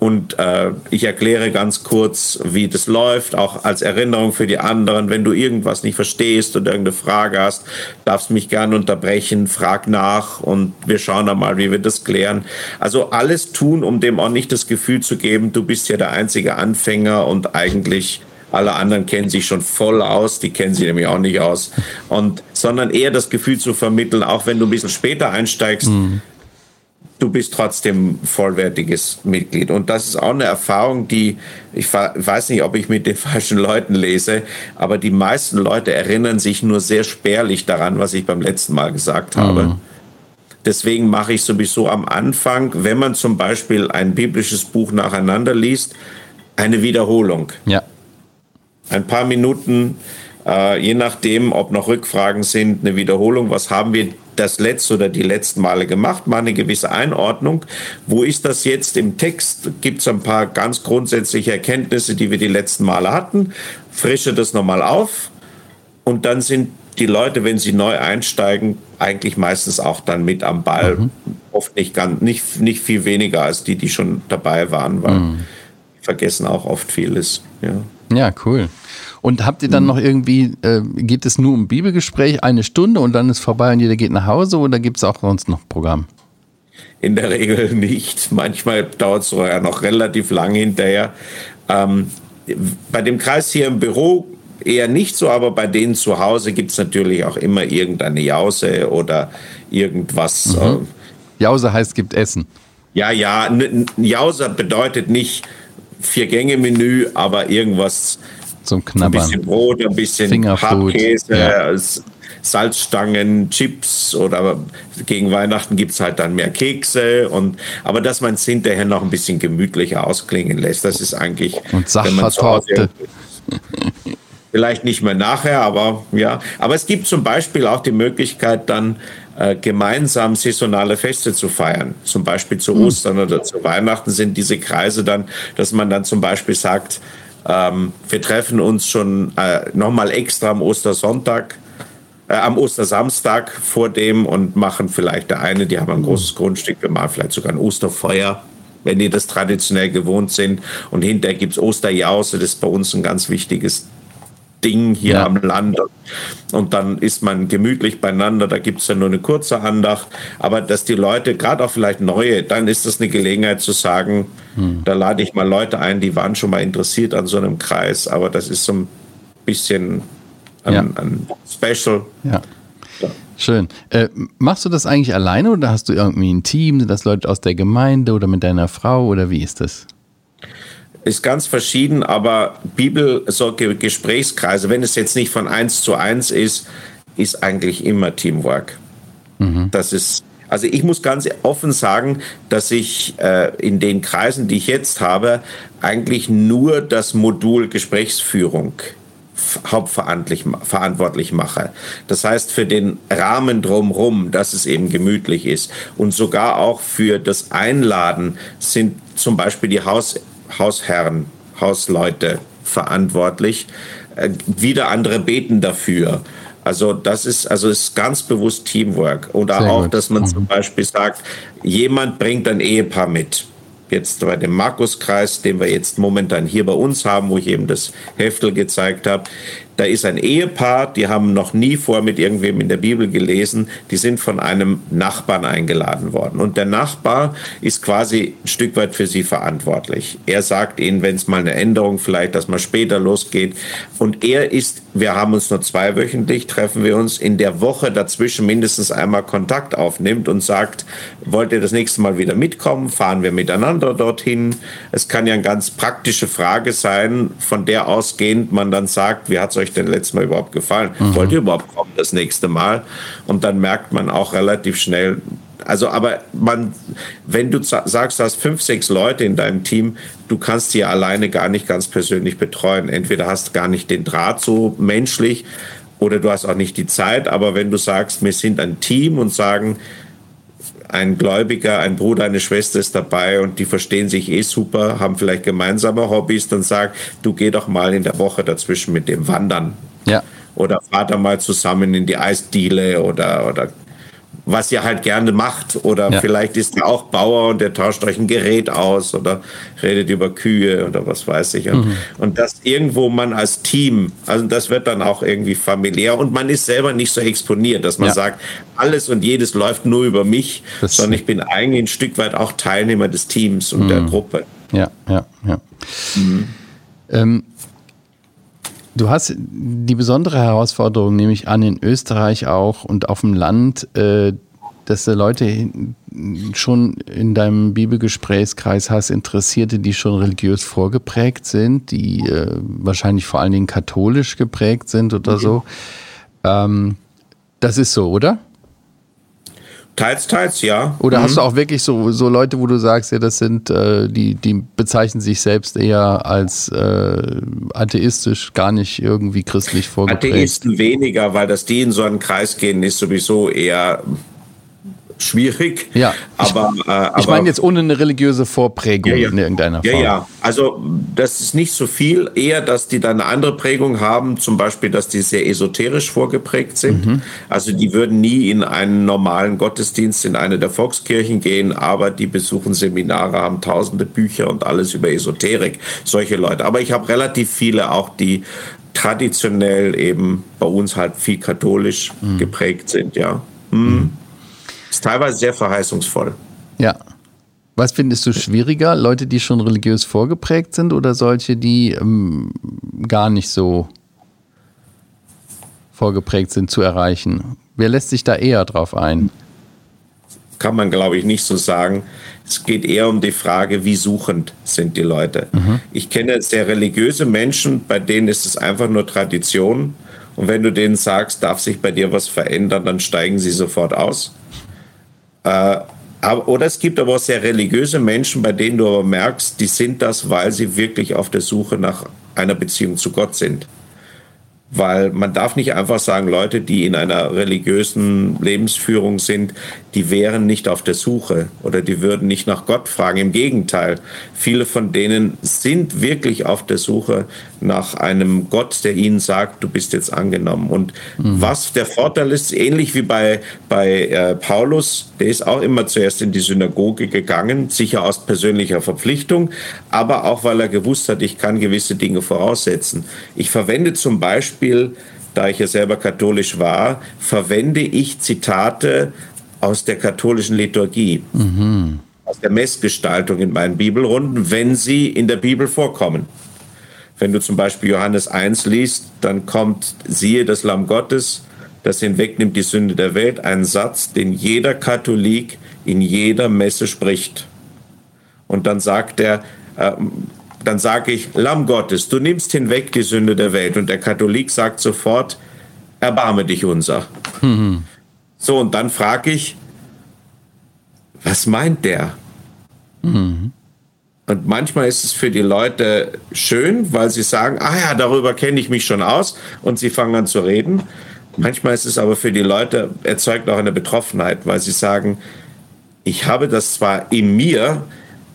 und äh, ich erkläre ganz kurz, wie das läuft, auch als Erinnerung für die anderen. Wenn du irgendwas nicht verstehst oder irgendeine Frage hast, darfst mich gerne unterbrechen, frag nach und wir schauen dann mal, wie wir das klären. Also alles tun, um dem auch nicht das Gefühl zu geben, du bist ja der einzige Anfänger und eigentlich alle anderen kennen sich schon voll aus, die kennen sich nämlich auch nicht aus. Und sondern eher das Gefühl zu vermitteln, auch wenn du ein bisschen später einsteigst, mhm du bist trotzdem vollwertiges Mitglied. Und das ist auch eine Erfahrung, die, ich weiß nicht, ob ich mit den falschen Leuten lese, aber die meisten Leute erinnern sich nur sehr spärlich daran, was ich beim letzten Mal gesagt habe. Mhm. Deswegen mache ich sowieso am Anfang, wenn man zum Beispiel ein biblisches Buch nacheinander liest, eine Wiederholung. Ja. Ein paar Minuten, äh, je nachdem, ob noch Rückfragen sind, eine Wiederholung. Was haben wir das letzte oder die letzten Male gemacht, mal eine gewisse Einordnung. Wo ist das jetzt im Text? Gibt es ein paar ganz grundsätzliche Erkenntnisse, die wir die letzten Male hatten? Frische das nochmal auf und dann sind die Leute, wenn sie neu einsteigen, eigentlich meistens auch dann mit am Ball. Mhm. Oft nicht, ganz, nicht, nicht viel weniger als die, die schon dabei waren, weil mhm. vergessen auch oft vieles. Ja,
ja cool. Und habt ihr dann mhm. noch irgendwie, äh, geht es nur um Bibelgespräch eine Stunde und dann ist vorbei und jeder geht nach Hause oder gibt es auch sonst noch Programm?
In der Regel nicht. Manchmal dauert es sogar noch relativ lang hinterher. Ähm, bei dem Kreis hier im Büro eher nicht so, aber bei denen zu Hause gibt es natürlich auch immer irgendeine Jause oder irgendwas. Mhm.
Äh, Jause heißt, gibt Essen.
Ja, ja, Jause bedeutet nicht Vier-Gänge-Menü, aber irgendwas
zum Knabbern.
Ein bisschen Brot, ein bisschen Hartkäse, ja. Salzstangen, Chips oder gegen Weihnachten gibt es halt dann mehr Kekse. Und, aber dass man es hinterher noch ein bisschen gemütlicher ausklingen lässt, das ist eigentlich.
Und Sachertorte.
Vielleicht nicht mehr nachher, aber ja. Aber es gibt zum Beispiel auch die Möglichkeit, dann äh, gemeinsam saisonale Feste zu feiern. Zum Beispiel zu hm. Ostern mhm. oder zu Weihnachten sind diese Kreise dann, dass man dann zum Beispiel sagt, ähm, wir treffen uns schon äh, nochmal extra am Ostersonntag, äh, am Ostersamstag vor dem und machen vielleicht der eine, die haben ein großes Grundstück, wir machen vielleicht sogar ein Osterfeuer, wenn die das traditionell gewohnt sind. Und hinterher gibt es Osterjause, das ist bei uns ein ganz wichtiges Ding hier ja. am Land. Und dann ist man gemütlich beieinander, da gibt es dann nur eine kurze Andacht. Aber dass die Leute, gerade auch vielleicht neue, dann ist das eine Gelegenheit zu sagen, hm. da lade ich mal Leute ein, die waren schon mal interessiert an so einem Kreis, aber das ist so ein bisschen ein, ja. ein Special. Ja.
Schön. Äh, machst du das eigentlich alleine oder hast du irgendwie ein Team? Sind das Leute aus der Gemeinde oder mit deiner Frau oder wie ist das?
Ist ganz verschieden, aber Bibel, so Gesprächskreise, wenn es jetzt nicht von eins zu eins ist, ist eigentlich immer Teamwork. Mhm. Das ist also ich muss ganz offen sagen, dass ich äh, in den Kreisen, die ich jetzt habe, eigentlich nur das Modul Gesprächsführung hauptverantwortlich mache. Das heißt, für den Rahmen drumherum, dass es eben gemütlich ist. Und sogar auch für das Einladen sind zum Beispiel die Haus, Hausherren, Hausleute verantwortlich. Äh, wieder andere beten dafür. Also das ist also ist ganz bewusst Teamwork oder Sehr auch, gut. dass man mhm. zum Beispiel sagt, jemand bringt ein Ehepaar mit jetzt bei dem Markuskreis, den wir jetzt momentan hier bei uns haben, wo ich eben das Heftel gezeigt habe, da ist ein Ehepaar, die haben noch nie vor mit irgendwem in der Bibel gelesen, die sind von einem Nachbarn eingeladen worden. Und der Nachbar ist quasi ein Stück weit für sie verantwortlich. Er sagt ihnen, wenn es mal eine Änderung vielleicht, dass man später losgeht. Und er ist, wir haben uns nur zweiwöchentlich, treffen wir uns in der Woche dazwischen mindestens einmal Kontakt aufnimmt und sagt, wollt ihr das nächste Mal wieder mitkommen? Fahren wir miteinander dorthin? Es kann ja eine ganz praktische Frage sein, von der ausgehend man dann sagt, wie hat es euch euch denn letztes Mal überhaupt gefallen? Mhm. Wollt ihr überhaupt kommen das nächste Mal? Und dann merkt man auch relativ schnell, also aber man, wenn du sagst, du hast fünf, sechs Leute in deinem Team, du kannst die alleine gar nicht ganz persönlich betreuen. Entweder hast du gar nicht den Draht so menschlich oder du hast auch nicht die Zeit. Aber wenn du sagst, wir sind ein Team und sagen, ein Gläubiger, ein Bruder, eine Schwester ist dabei und die verstehen sich eh super, haben vielleicht gemeinsame Hobbys, dann sag, du geh doch mal in der Woche dazwischen mit dem wandern.
Ja.
Oder fahrt da mal zusammen in die Eisdiele oder, oder was ihr halt gerne macht. Oder ja. vielleicht ist er auch Bauer und der tauscht euch ein Gerät aus oder redet über Kühe oder was weiß ich. Und, mhm. und das irgendwo man als Team, also das wird dann auch irgendwie familiär und man ist selber nicht so exponiert, dass man ja. sagt, alles und jedes läuft nur über mich, das sondern ich bin eigentlich ein Stück weit auch Teilnehmer des Teams und mhm. der Gruppe.
Ja, ja, ja. Mhm. Ähm, Du hast die besondere Herausforderung, nehme ich an, in Österreich auch und auf dem Land, äh, dass du Leute schon in deinem Bibelgesprächskreis hast, Interessierte, die schon religiös vorgeprägt sind, die äh, wahrscheinlich vor allen Dingen katholisch geprägt sind oder so. Ähm, das ist so, oder?
Teils, teils, ja.
Oder mhm. hast du auch wirklich so, so Leute, wo du sagst, ja, das sind, äh, die, die bezeichnen sich selbst eher als äh, atheistisch, gar nicht irgendwie christlich vorgeprägt?
Atheisten weniger, weil das die in so einen Kreis gehen, ist sowieso eher schwierig.
Ja. Aber, ich, äh, aber, ich meine jetzt ohne eine religiöse Vorprägung
ja, ja.
in irgendeiner
Form. Ja, ja. Also das ist nicht so viel. Eher, dass die dann eine andere Prägung haben. Zum Beispiel, dass die sehr esoterisch vorgeprägt sind. Mhm. Also die würden nie in einen normalen Gottesdienst in eine der Volkskirchen gehen, aber die besuchen Seminare, haben tausende Bücher und alles über Esoterik. Solche Leute. Aber ich habe relativ viele auch, die traditionell eben bei uns halt viel katholisch mhm. geprägt sind, ja. Mhm. Ist teilweise sehr verheißungsvoll.
Ja. Was findest du schwieriger? Leute, die schon religiös vorgeprägt sind oder solche, die ähm, gar nicht so vorgeprägt sind, zu erreichen? Wer lässt sich da eher drauf ein?
Kann man, glaube ich, nicht so sagen. Es geht eher um die Frage, wie suchend sind die Leute. Mhm. Ich kenne sehr religiöse Menschen, bei denen ist es einfach nur Tradition. Und wenn du denen sagst, darf sich bei dir was verändern, dann steigen sie sofort aus. Äh, oder es gibt aber auch sehr religiöse Menschen, bei denen du aber merkst, die sind das, weil sie wirklich auf der Suche nach einer Beziehung zu Gott sind. Weil man darf nicht einfach sagen, Leute, die in einer religiösen Lebensführung sind, die wären nicht auf der Suche oder die würden nicht nach Gott fragen. Im Gegenteil, viele von denen sind wirklich auf der Suche nach einem Gott, der ihnen sagt, du bist jetzt angenommen. Und mhm. was der Vorteil ist, ähnlich wie bei, bei äh, Paulus, der ist auch immer zuerst in die Synagoge gegangen, sicher aus persönlicher Verpflichtung, aber auch weil er gewusst hat, ich kann gewisse Dinge voraussetzen. Ich verwende zum Beispiel da ich ja selber katholisch war, verwende ich Zitate aus der katholischen Liturgie, mhm. aus der Messgestaltung in meinen Bibelrunden, wenn sie in der Bibel vorkommen. Wenn du zum Beispiel Johannes 1 liest, dann kommt, siehe das Lamm Gottes, das hinwegnimmt die Sünde der Welt, ein Satz, den jeder Katholik in jeder Messe spricht. Und dann sagt er, äh, dann sage ich, Lamm Gottes, du nimmst hinweg die Sünde der Welt. Und der Katholik sagt sofort, erbarme dich unser. Mhm. So, und dann frage ich, was meint der? Mhm. Und manchmal ist es für die Leute schön, weil sie sagen, ah ja, darüber kenne ich mich schon aus und sie fangen an zu reden. Manchmal ist es aber für die Leute, erzeugt auch eine Betroffenheit, weil sie sagen, ich habe das zwar in mir,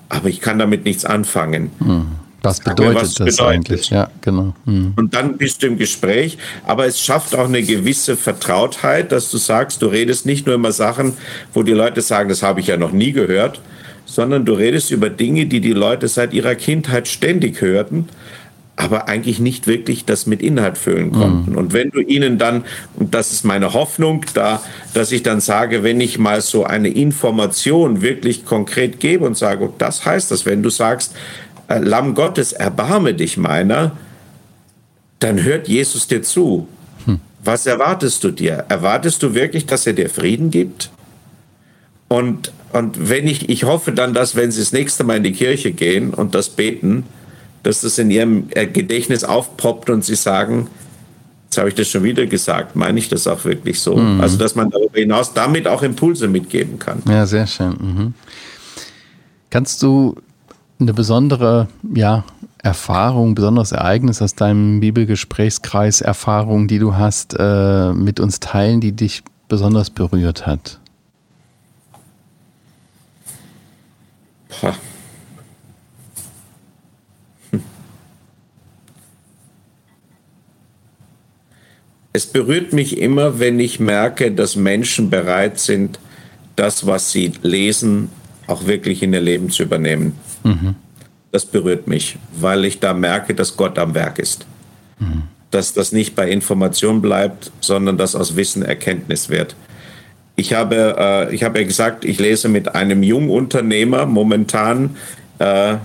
aber ich kann damit nichts anfangen.
Hm. Was bedeutet was das bedeutet. eigentlich?
Ja, genau. Hm. Und dann bist du im Gespräch, aber es schafft auch eine gewisse Vertrautheit, dass du sagst, du redest nicht nur immer Sachen, wo die Leute sagen, das habe ich ja noch nie gehört, sondern du redest über Dinge, die die Leute seit ihrer Kindheit ständig hörten aber eigentlich nicht wirklich das mit Inhalt füllen konnten. Mhm. Und wenn du ihnen dann, und das ist meine Hoffnung, da, dass ich dann sage, wenn ich mal so eine Information wirklich konkret gebe und sage, das heißt das, wenn du sagst, äh, Lamm Gottes, erbarme dich meiner, dann hört Jesus dir zu. Hm. Was erwartest du dir? Erwartest du wirklich, dass er dir Frieden gibt? Und, und wenn ich, ich hoffe dann, dass wenn sie das nächste Mal in die Kirche gehen und das beten, dass das in ihrem äh, Gedächtnis aufpoppt und sie sagen, jetzt habe ich das schon wieder gesagt, meine ich das auch wirklich so? Mhm. Also, dass man darüber hinaus damit auch Impulse mitgeben kann.
Ja, sehr schön. Mhm. Kannst du eine besondere ja, Erfahrung, besonderes Ereignis aus deinem Bibelgesprächskreis, Erfahrung, die du hast, äh, mit uns teilen, die dich besonders berührt hat? Boah.
Es berührt mich immer, wenn ich merke, dass Menschen bereit sind, das, was sie lesen, auch wirklich in ihr Leben zu übernehmen. Mhm. Das berührt mich, weil ich da merke, dass Gott am Werk ist. Mhm. Dass das nicht bei Information bleibt, sondern dass aus Wissen Erkenntnis wird. Ich habe, äh, ich habe ja gesagt, ich lese mit einem Jungunternehmer momentan äh,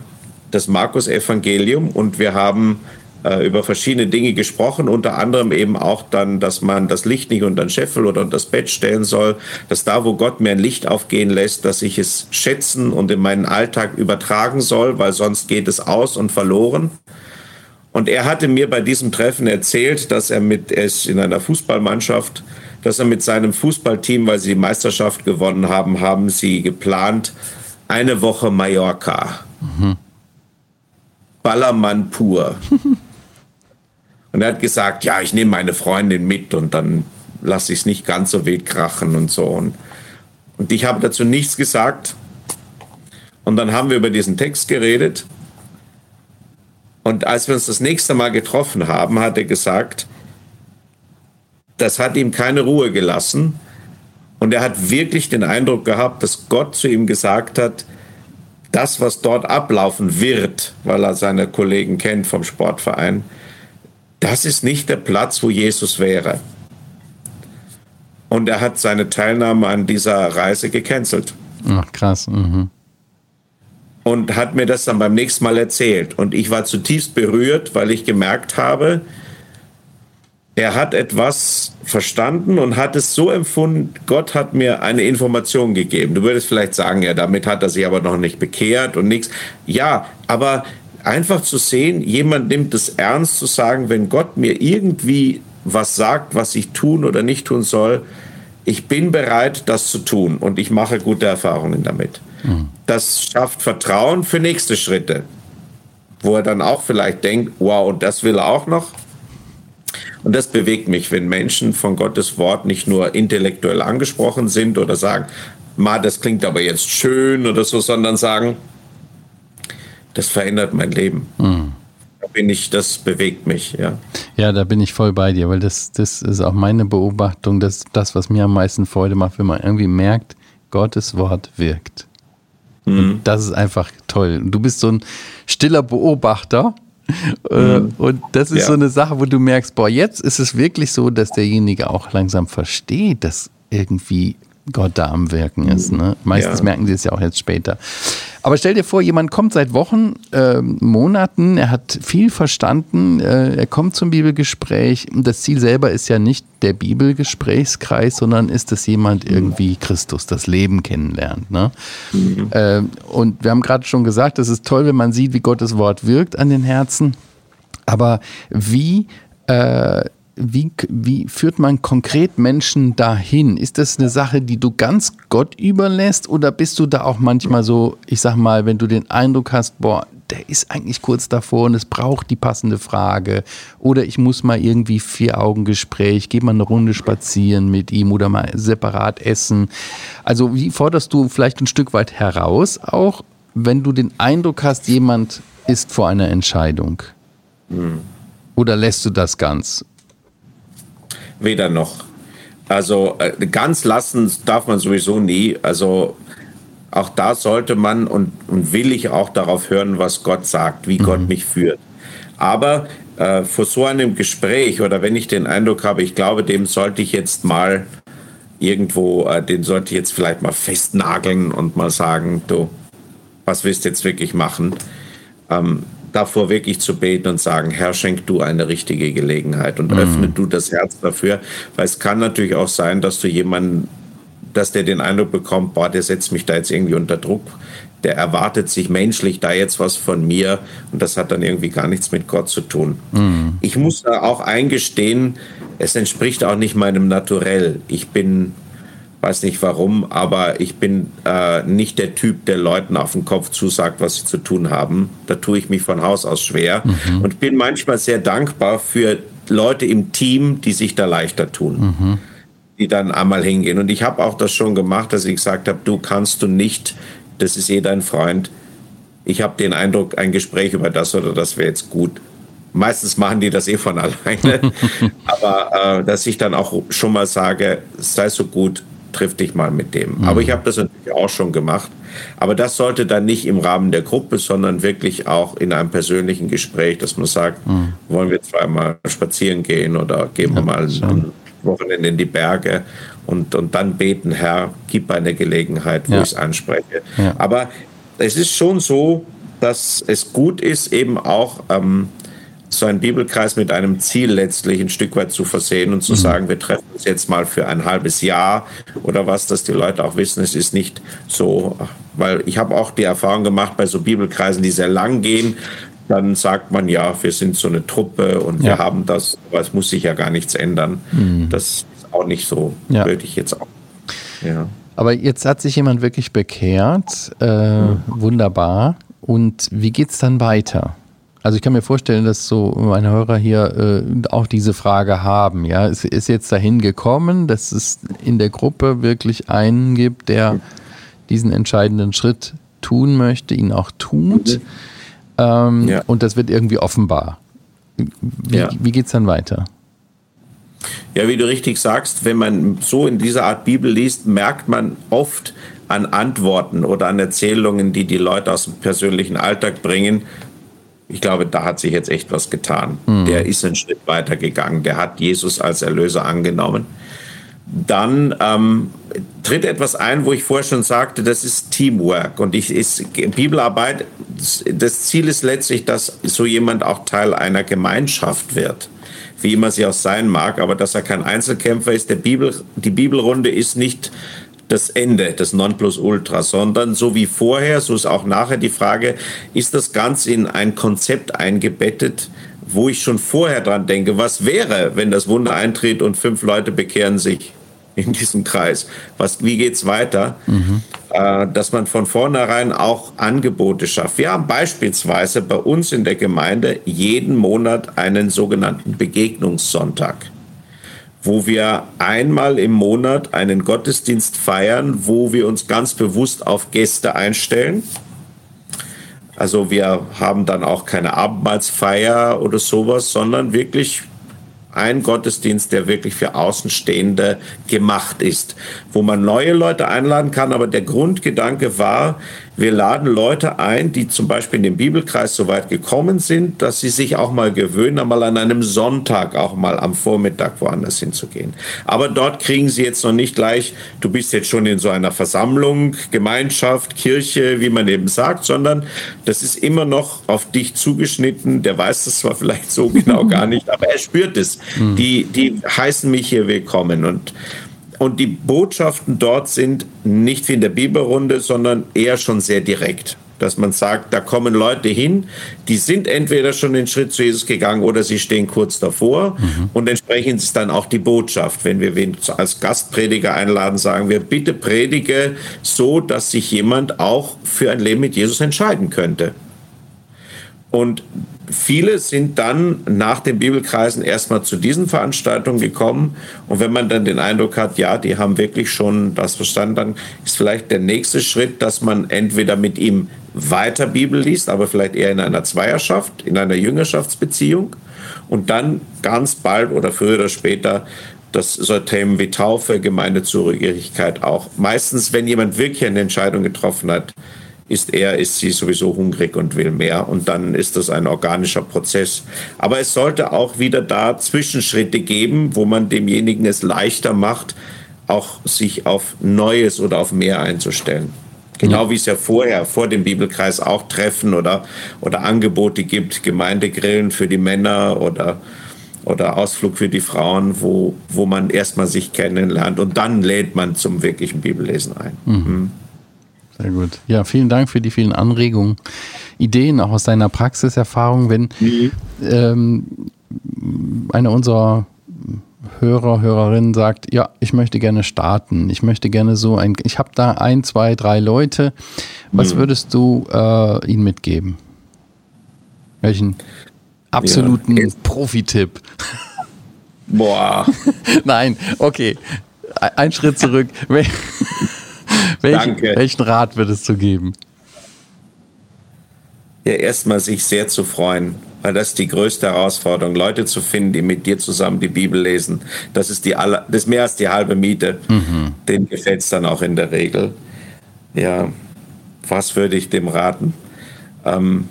das Markus-Evangelium und wir haben über verschiedene Dinge gesprochen, unter anderem eben auch dann, dass man das Licht nicht unter den Scheffel oder unter das Bett stellen soll, dass da, wo Gott mir ein Licht aufgehen lässt, dass ich es schätzen und in meinen Alltag übertragen soll, weil sonst geht es aus und verloren. Und er hatte mir bei diesem Treffen erzählt, dass er mit, er ist in einer Fußballmannschaft, dass er mit seinem Fußballteam, weil sie die Meisterschaft gewonnen haben, haben sie geplant, eine Woche Mallorca. Mhm. Ballermann pur. Und er hat gesagt, ja, ich nehme meine Freundin mit und dann lasse ich es nicht ganz so wild krachen und so. Und, und ich habe dazu nichts gesagt. Und dann haben wir über diesen Text geredet. Und als wir uns das nächste Mal getroffen haben, hat er gesagt, das hat ihm keine Ruhe gelassen. Und er hat wirklich den Eindruck gehabt, dass Gott zu ihm gesagt hat, das, was dort ablaufen wird, weil er seine Kollegen kennt vom Sportverein, das ist nicht der Platz, wo Jesus wäre. Und er hat seine Teilnahme an dieser Reise gecancelt.
Ach, krass. Mhm.
Und hat mir das dann beim nächsten Mal erzählt. Und ich war zutiefst berührt, weil ich gemerkt habe, er hat etwas verstanden und hat es so empfunden, Gott hat mir eine Information gegeben. Du würdest vielleicht sagen, ja, damit hat er sich aber noch nicht bekehrt und nichts. Ja, aber einfach zu sehen, jemand nimmt es ernst zu sagen, wenn Gott mir irgendwie was sagt, was ich tun oder nicht tun soll, ich bin bereit, das zu tun und ich mache gute Erfahrungen damit. Mhm. Das schafft Vertrauen für nächste Schritte, wo er dann auch vielleicht denkt, wow, und das will er auch noch. Und das bewegt mich, wenn Menschen von Gottes Wort nicht nur intellektuell angesprochen sind oder sagen, ma, das klingt aber jetzt schön oder so, sondern sagen, das verändert mein Leben. Mhm. Da bin ich, das bewegt mich, ja.
Ja, da bin ich voll bei dir, weil das, das ist auch meine Beobachtung, dass das, was mir am meisten Freude macht, wenn man irgendwie merkt, Gottes Wort wirkt. Mhm. Das ist einfach toll. Du bist so ein stiller Beobachter. Äh, mhm. Und das ist ja. so eine Sache, wo du merkst, boah, jetzt ist es wirklich so, dass derjenige auch langsam versteht, dass irgendwie Gott da am Wirken ist. Ne? Meistens ja. merken sie es ja auch jetzt später. Aber stell dir vor, jemand kommt seit Wochen, äh, Monaten, er hat viel verstanden, äh, er kommt zum Bibelgespräch und das Ziel selber ist ja nicht der Bibelgesprächskreis, sondern ist, dass jemand irgendwie Christus, das Leben kennenlernt. Ne? Mhm. Äh, und wir haben gerade schon gesagt, es ist toll, wenn man sieht, wie Gottes Wort wirkt an den Herzen. Aber wie äh, wie, wie führt man konkret Menschen dahin? Ist das eine Sache, die du ganz Gott überlässt oder bist du da auch manchmal so, ich sag mal, wenn du den Eindruck hast, boah, der ist eigentlich kurz davor und es braucht die passende Frage oder ich muss mal irgendwie vier Augen Gespräch, geh mal eine Runde spazieren mit ihm oder mal separat essen. Also wie forderst du vielleicht ein Stück weit heraus, auch wenn du den Eindruck hast, jemand ist vor einer Entscheidung? Hm. Oder lässt du das ganz?
Weder noch. Also äh, ganz lassen darf man sowieso nie. Also auch da sollte man und, und will ich auch darauf hören, was Gott sagt, wie mhm. Gott mich führt. Aber äh, vor so einem Gespräch oder wenn ich den Eindruck habe, ich glaube, dem sollte ich jetzt mal irgendwo, äh, den sollte ich jetzt vielleicht mal festnageln und mal sagen, du, was willst du jetzt wirklich machen? Ähm, davor wirklich zu beten und sagen, Herr, schenk du eine richtige Gelegenheit und mhm. öffne du das Herz dafür, weil es kann natürlich auch sein, dass du jemanden, dass der den Eindruck bekommt, boah, der setzt mich da jetzt irgendwie unter Druck, der erwartet sich menschlich da jetzt was von mir und das hat dann irgendwie gar nichts mit Gott zu tun. Mhm. Ich muss da auch eingestehen, es entspricht auch nicht meinem Naturell. Ich bin weiß nicht warum, aber ich bin äh, nicht der Typ, der Leuten auf den Kopf zusagt, was sie zu tun haben. Da tue ich mich von Haus aus schwer mhm. und bin manchmal sehr dankbar für Leute im Team, die sich da leichter tun, mhm. die dann einmal hingehen. Und ich habe auch das schon gemacht, dass ich gesagt habe, du kannst du nicht, das ist eh dein Freund. Ich habe den Eindruck, ein Gespräch über das oder das wäre jetzt gut. Meistens machen die das eh von alleine. Aber äh, dass ich dann auch schon mal sage, sei so gut, triff dich mal mit dem. Mhm. Aber ich habe das natürlich auch schon gemacht. Aber das sollte dann nicht im Rahmen der Gruppe, sondern wirklich auch in einem persönlichen Gespräch, dass man sagt, mhm. wollen wir zweimal spazieren gehen oder gehen wir mal ein Wochenende in die Berge und, und dann beten, Herr, gib eine Gelegenheit, wo ja. ich es anspreche. Ja. Aber es ist schon so, dass es gut ist, eben auch ähm, so einen Bibelkreis mit einem Ziel letztlich ein Stück weit zu versehen und zu mhm. sagen, wir treffen uns jetzt mal für ein halbes Jahr oder was, dass die Leute auch wissen, es ist nicht so, weil ich habe auch die Erfahrung gemacht bei so Bibelkreisen, die sehr lang gehen, dann sagt man ja, wir sind so eine Truppe und ja. wir haben das, aber es muss sich ja gar nichts ändern. Mhm. Das ist auch nicht so, ja. würde ich jetzt auch.
Ja. Aber jetzt hat sich jemand wirklich bekehrt, äh, mhm. wunderbar. Und wie geht es dann weiter? Also ich kann mir vorstellen, dass so meine Hörer hier äh, auch diese Frage haben. Ja, es ist jetzt dahin gekommen, dass es in der Gruppe wirklich einen gibt, der diesen entscheidenden Schritt tun möchte, ihn auch tut. Mhm. Ähm, ja. Und das wird irgendwie offenbar. Wie, ja. wie geht es dann weiter?
Ja, wie du richtig sagst, wenn man so in dieser Art Bibel liest, merkt man oft an Antworten oder an Erzählungen, die die Leute aus dem persönlichen Alltag bringen, ich glaube, da hat sich jetzt echt was getan. Mhm. Der ist einen Schritt weiter gegangen. Der hat Jesus als Erlöser angenommen. Dann ähm, tritt etwas ein, wo ich vorher schon sagte, das ist Teamwork. Und ich ist Bibelarbeit, das Ziel ist letztlich, dass so jemand auch Teil einer Gemeinschaft wird wie immer sie auch sein mag, aber dass er kein Einzelkämpfer ist. Der Bibel, die Bibelrunde ist nicht das Ende, das Nonplusultra, sondern so wie vorher, so ist auch nachher die Frage, ist das Ganze in ein Konzept eingebettet, wo ich schon vorher dran denke, was wäre, wenn das Wunder eintritt und fünf Leute bekehren sich in diesem Kreis? Was, wie geht's weiter? Mhm. Äh, dass man von vornherein auch Angebote schafft. Wir haben beispielsweise bei uns in der Gemeinde jeden Monat einen sogenannten Begegnungssonntag wo wir einmal im Monat einen Gottesdienst feiern, wo wir uns ganz bewusst auf Gäste einstellen. Also wir haben dann auch keine Abendmahlsfeier oder sowas, sondern wirklich ein Gottesdienst, der wirklich für Außenstehende gemacht ist, wo man neue Leute einladen kann. Aber der Grundgedanke war, wir laden Leute ein, die zum Beispiel in den Bibelkreis so weit gekommen sind, dass sie sich auch mal gewöhnen, einmal an einem Sonntag auch mal am Vormittag woanders hinzugehen. Aber dort kriegen sie jetzt noch nicht gleich, du bist jetzt schon in so einer Versammlung, Gemeinschaft, Kirche, wie man eben sagt, sondern das ist immer noch auf dich zugeschnitten. Der weiß das zwar vielleicht so genau gar nicht, aber er spürt es. Mhm. Die, die heißen mich hier willkommen und und die Botschaften dort sind nicht wie in der Bibelrunde, sondern eher schon sehr direkt. Dass man sagt, da kommen Leute hin, die sind entweder schon den Schritt zu Jesus gegangen oder sie stehen kurz davor. Mhm. Und entsprechend ist dann auch die Botschaft. Wenn wir wen als Gastprediger einladen, sagen wir, bitte predige so, dass sich jemand auch für ein Leben mit Jesus entscheiden könnte. Und viele sind dann nach den Bibelkreisen erstmal zu diesen Veranstaltungen gekommen. Und wenn man dann den Eindruck hat, ja, die haben wirklich schon das verstanden, dann ist vielleicht der nächste Schritt, dass man entweder mit ihm weiter Bibel liest, aber vielleicht eher in einer Zweierschaft, in einer Jüngerschaftsbeziehung. Und dann ganz bald oder früher oder später das so Themen wie Taufe, Gemeindezugehörigkeit auch. Meistens, wenn jemand wirklich eine Entscheidung getroffen hat, ist er, ist sie sowieso hungrig und will mehr. Und dann ist das ein organischer Prozess. Aber es sollte auch wieder da Zwischenschritte geben, wo man demjenigen es leichter macht, auch sich auf Neues oder auf mehr einzustellen. Genau wie es ja vorher, vor dem Bibelkreis auch Treffen oder, oder Angebote gibt, Gemeindegrillen für die Männer oder, oder Ausflug für die Frauen, wo, wo man erstmal sich kennenlernt und dann lädt man zum wirklichen Bibellesen ein. Mhm.
Sehr gut. Ja, vielen Dank für die vielen Anregungen, Ideen, auch aus deiner Praxiserfahrung. Wenn mhm. ähm, einer unserer Hörer, Hörerinnen sagt, ja, ich möchte gerne starten, ich möchte gerne so ein, ich habe da ein, zwei, drei Leute, was mhm. würdest du äh, ihnen mitgeben? Welchen absoluten ja. Profi-Tipp?
Boah.
Nein, okay. Ein Schritt zurück. Welchen, Danke. welchen Rat würdest du geben?
Ja, erstmal sich sehr zu freuen, weil das ist die größte Herausforderung, Leute zu finden, die mit dir zusammen die Bibel lesen. Das ist, die aller, das ist mehr als die halbe Miete. Mhm. Dem gefällt es dann auch in der Regel. Ja, was würde ich dem raten? Ähm,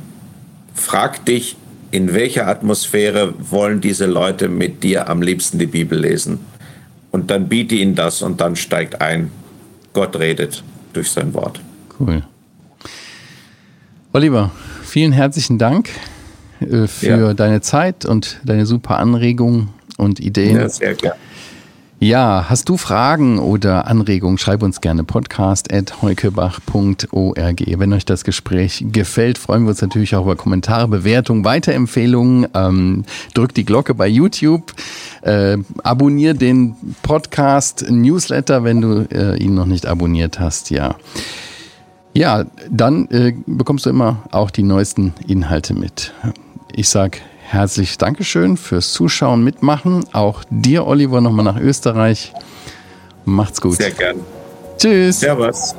frag dich, in welcher Atmosphäre wollen diese Leute mit dir am liebsten die Bibel lesen? Und dann biete ihnen das und dann steigt ein. Gott redet durch sein Wort.
Cool. Oliver, vielen herzlichen Dank äh, für ja. deine Zeit und deine super Anregungen und Ideen. Ja, sehr gerne. Ja, hast du Fragen oder Anregungen, schreib uns gerne podcast.heukebach.org. Wenn euch das Gespräch gefällt, freuen wir uns natürlich auch über Kommentare, Bewertungen, Weiterempfehlungen. Ähm, drückt die Glocke bei YouTube, äh, abonnier den Podcast Newsletter, wenn du äh, ihn noch nicht abonniert hast, ja. Ja, dann äh, bekommst du immer auch die neuesten Inhalte mit. Ich sag herzlich Dankeschön fürs Zuschauen, Mitmachen. Auch dir, Oliver, nochmal nach Österreich. Macht's gut.
Sehr gern.
Tschüss.
Servus.